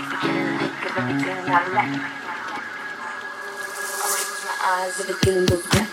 I'm to. I raise my eyes if it getting look back.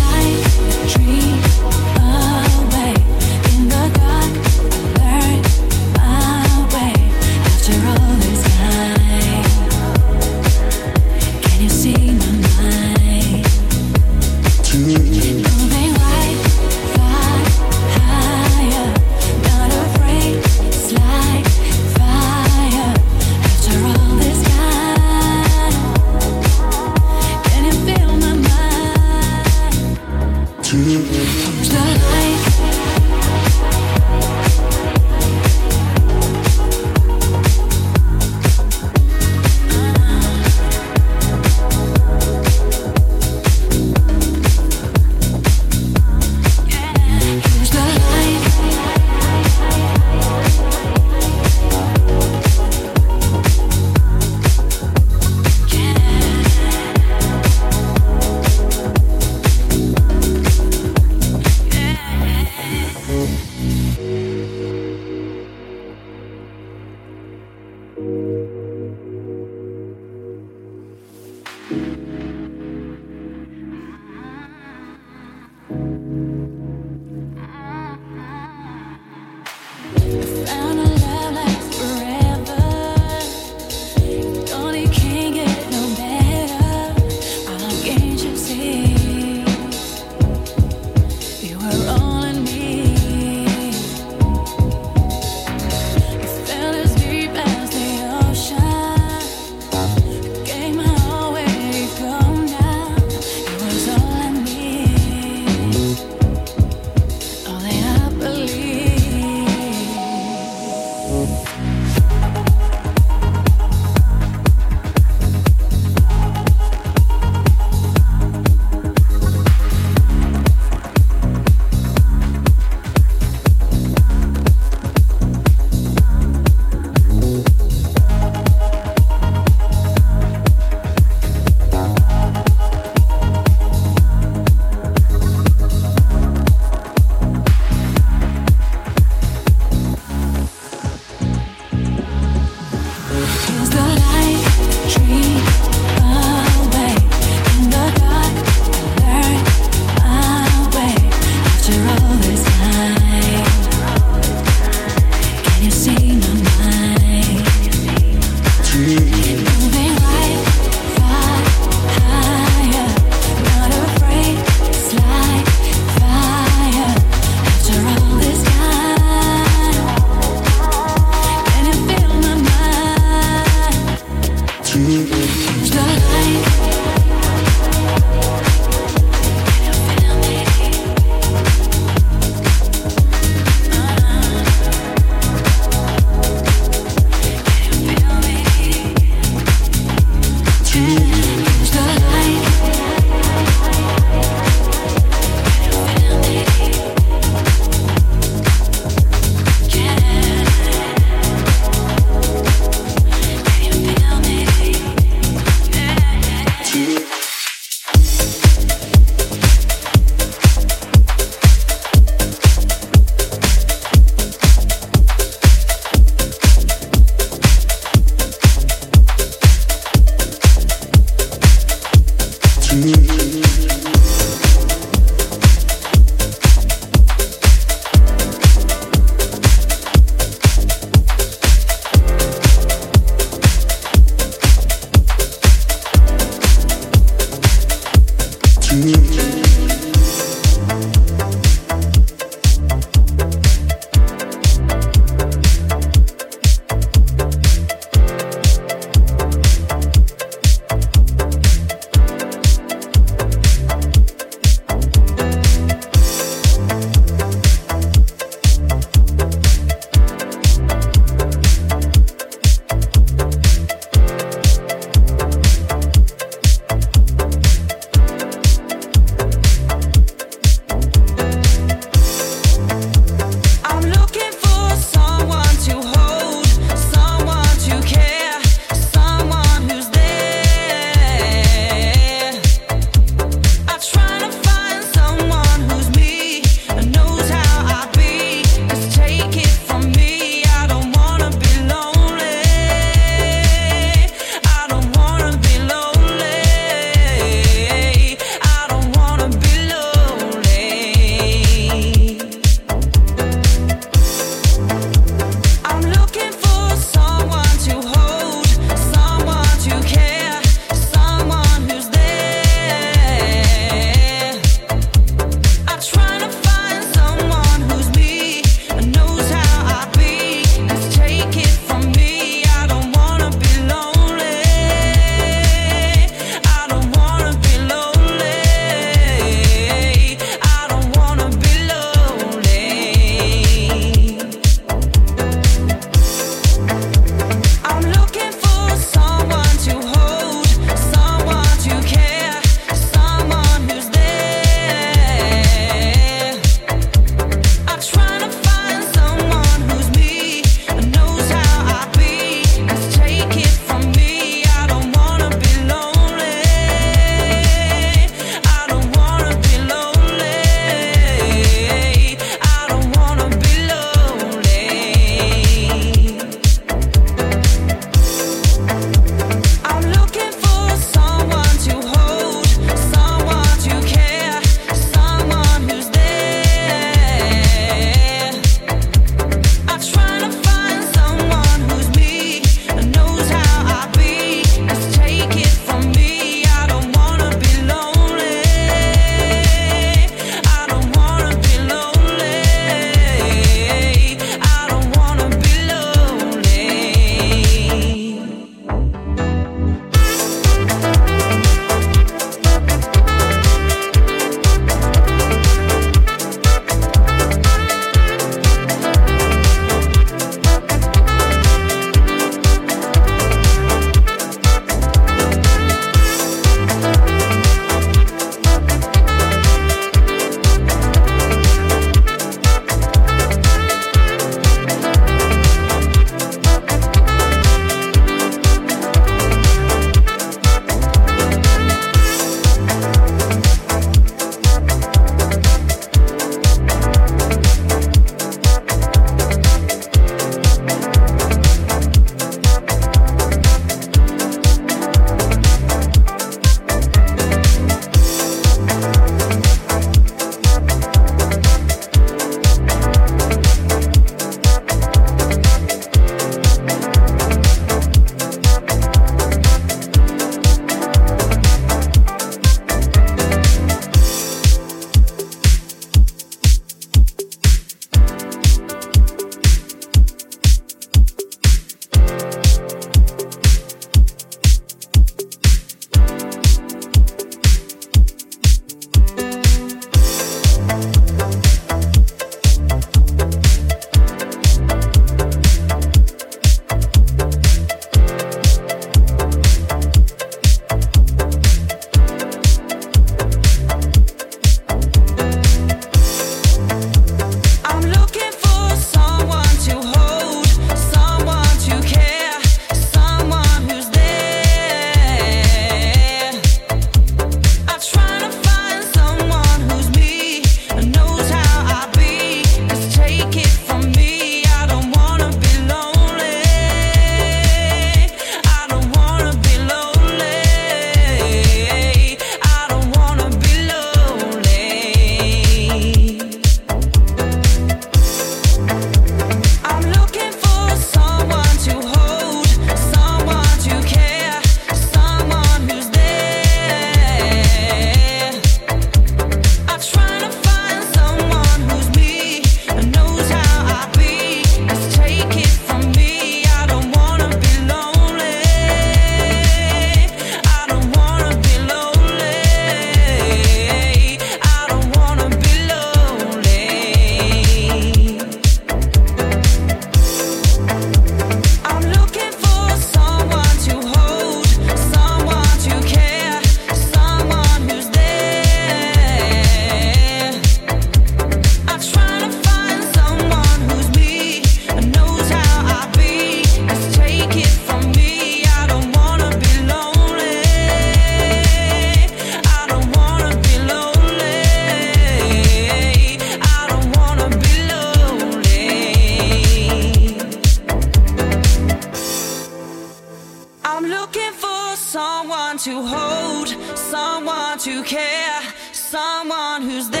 I'm looking for someone to hold, someone to care, someone who's there.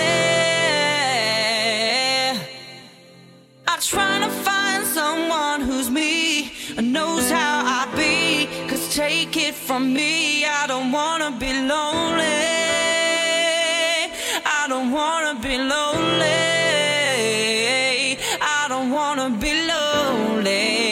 I try to find someone who's me and knows how I be. Cause take it from me, I don't wanna be lonely. I don't wanna be lonely. I don't wanna be lonely.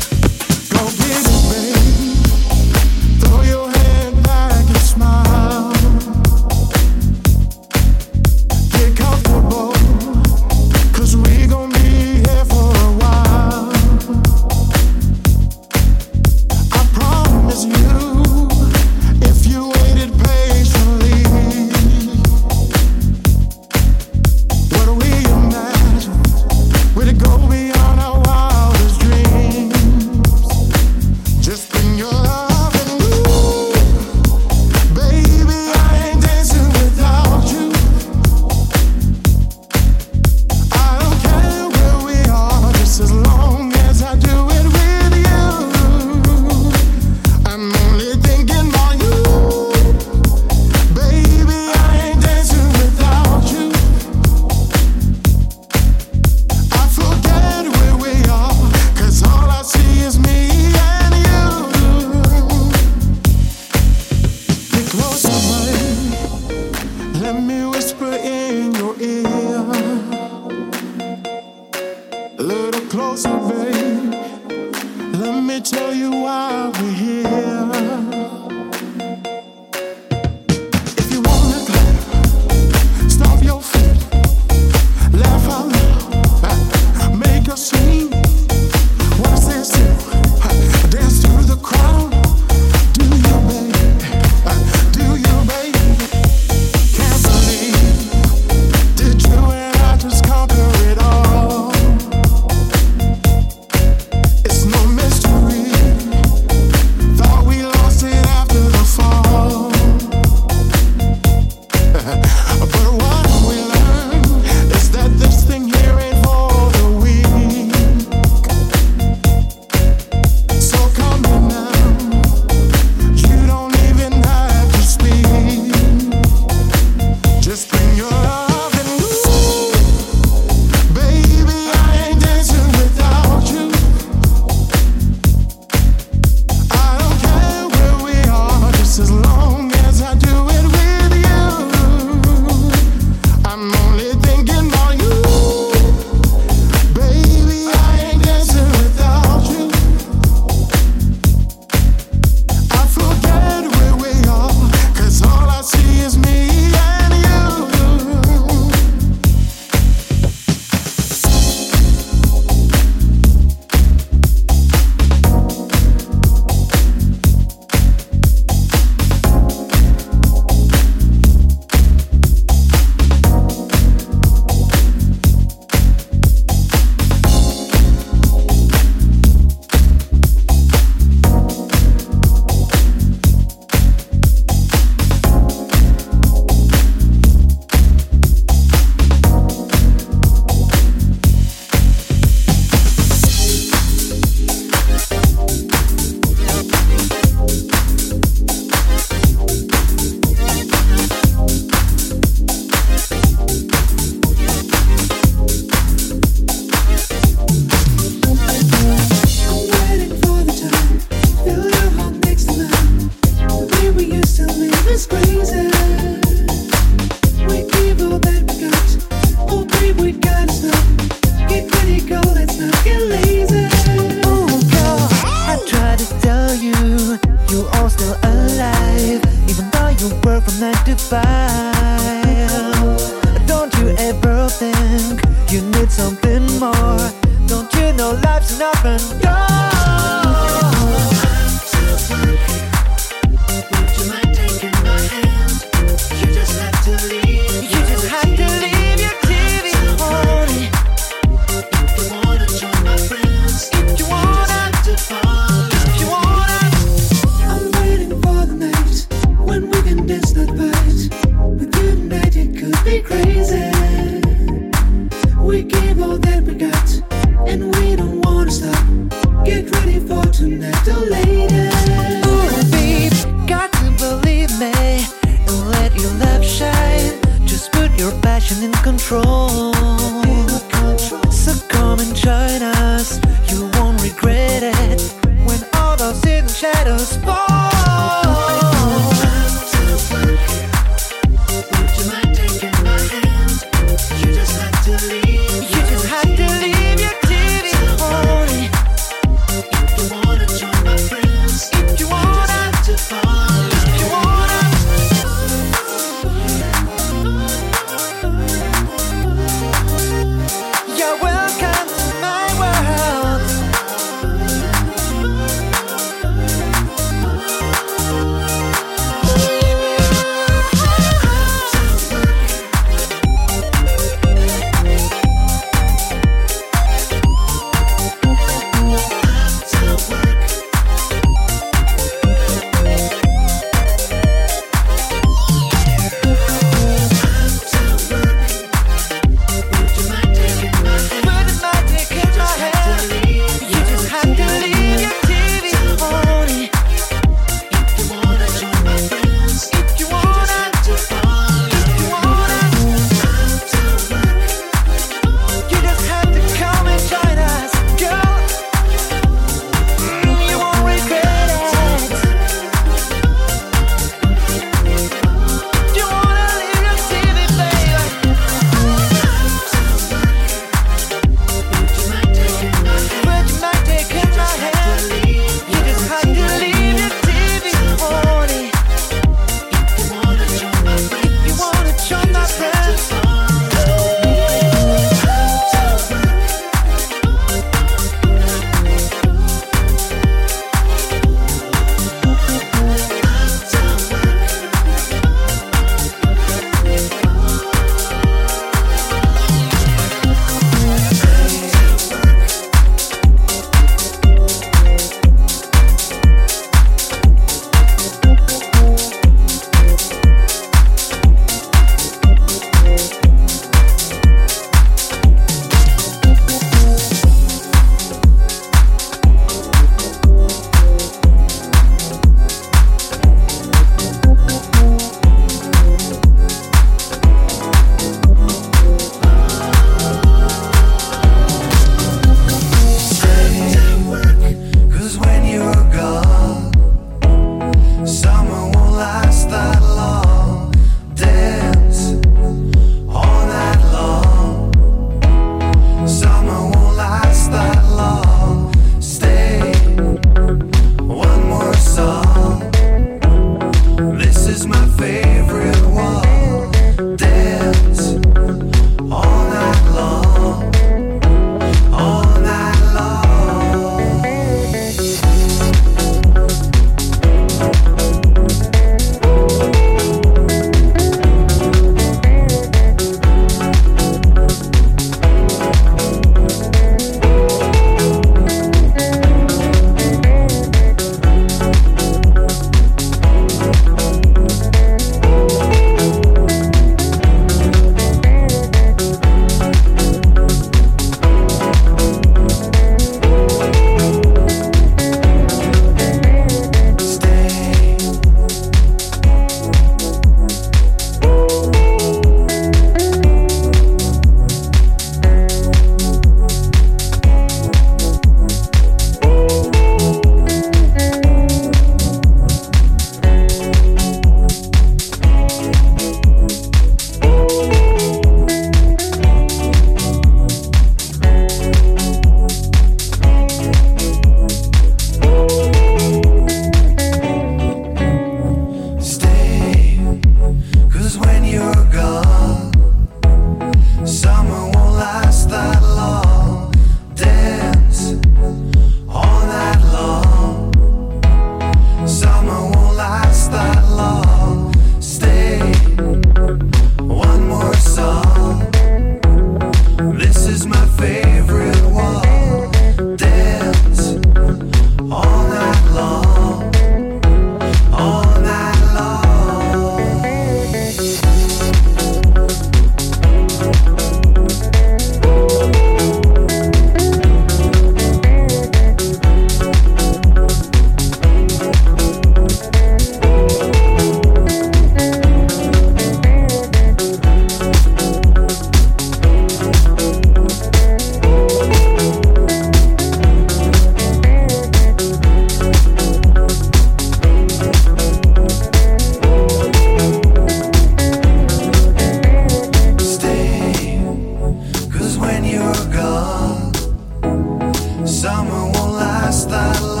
Summer won't last that long.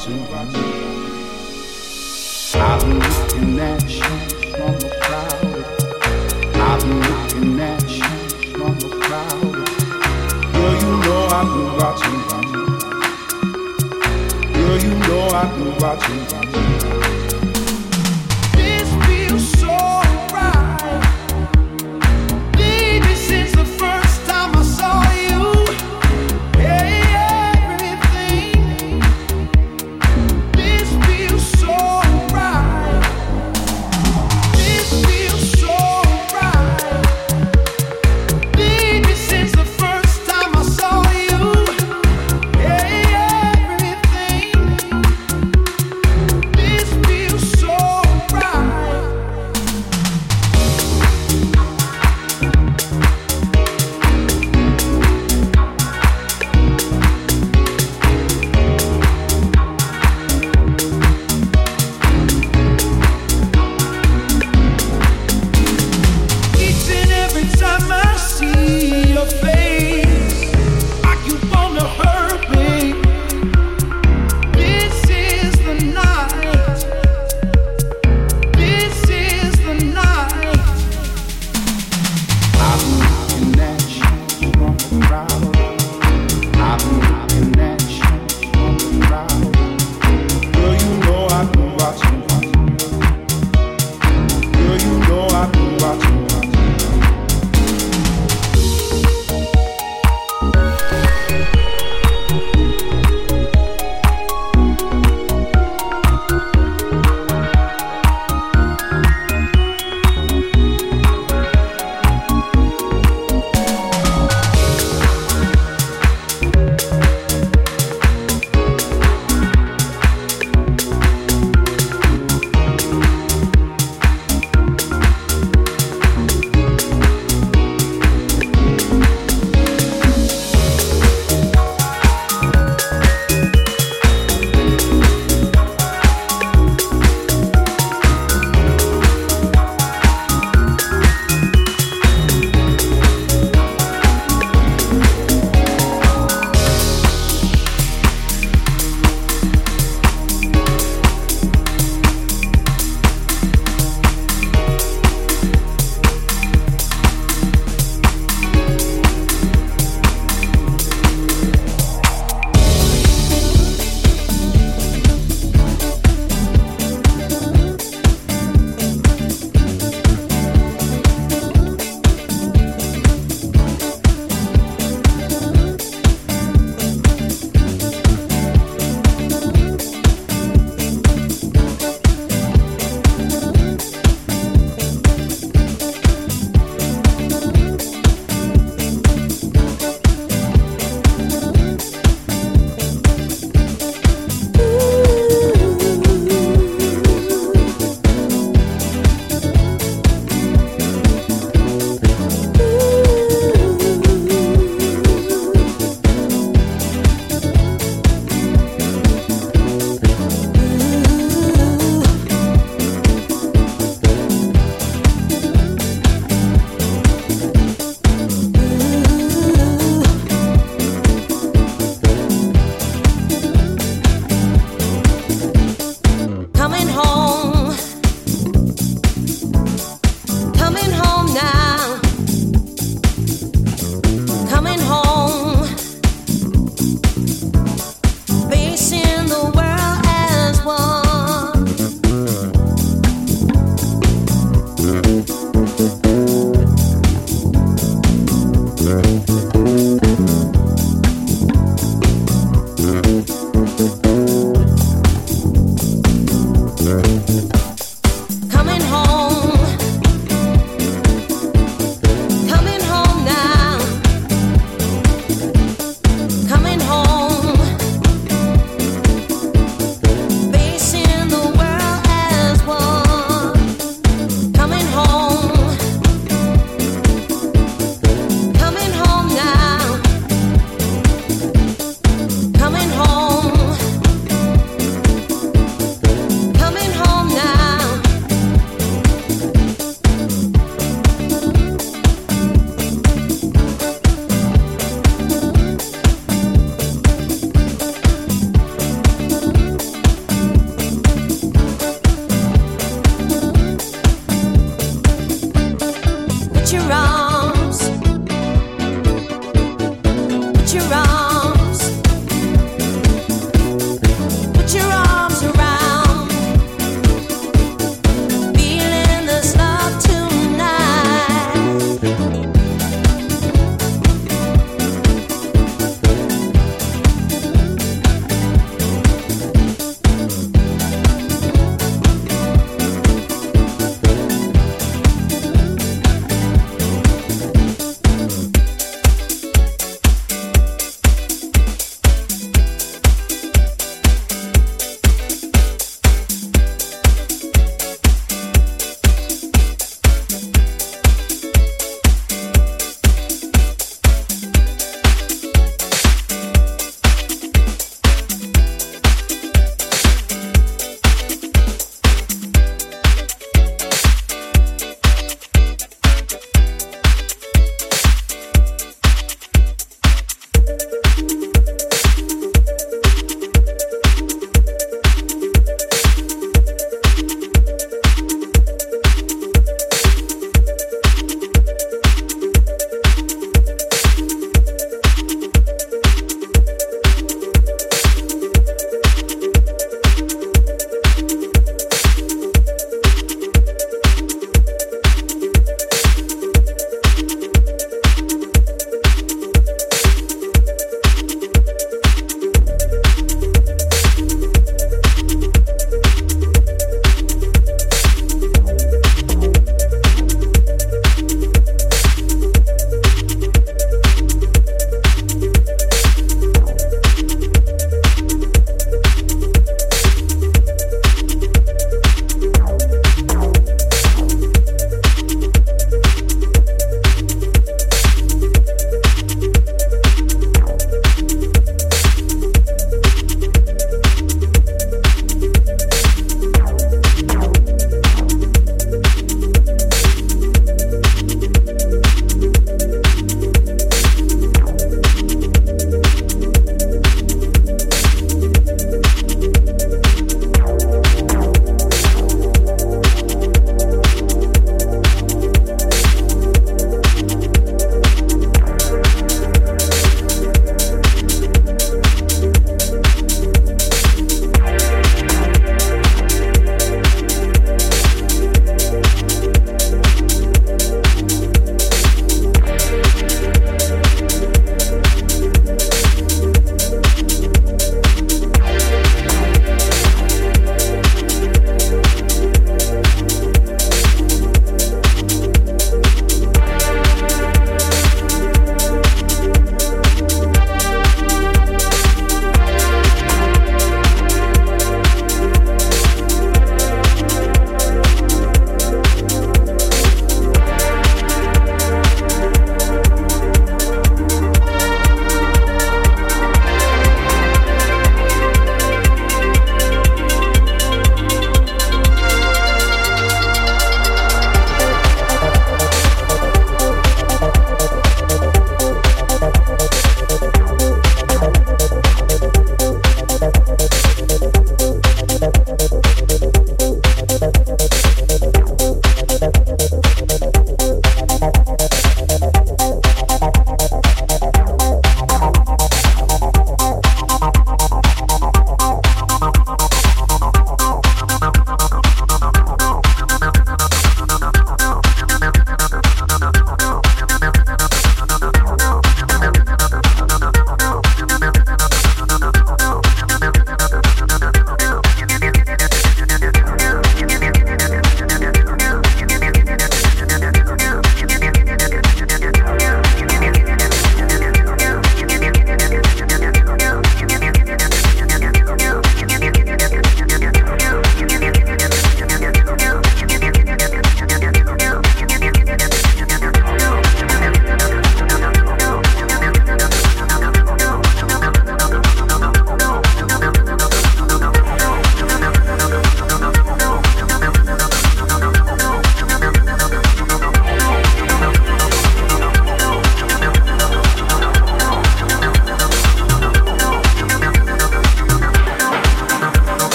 只有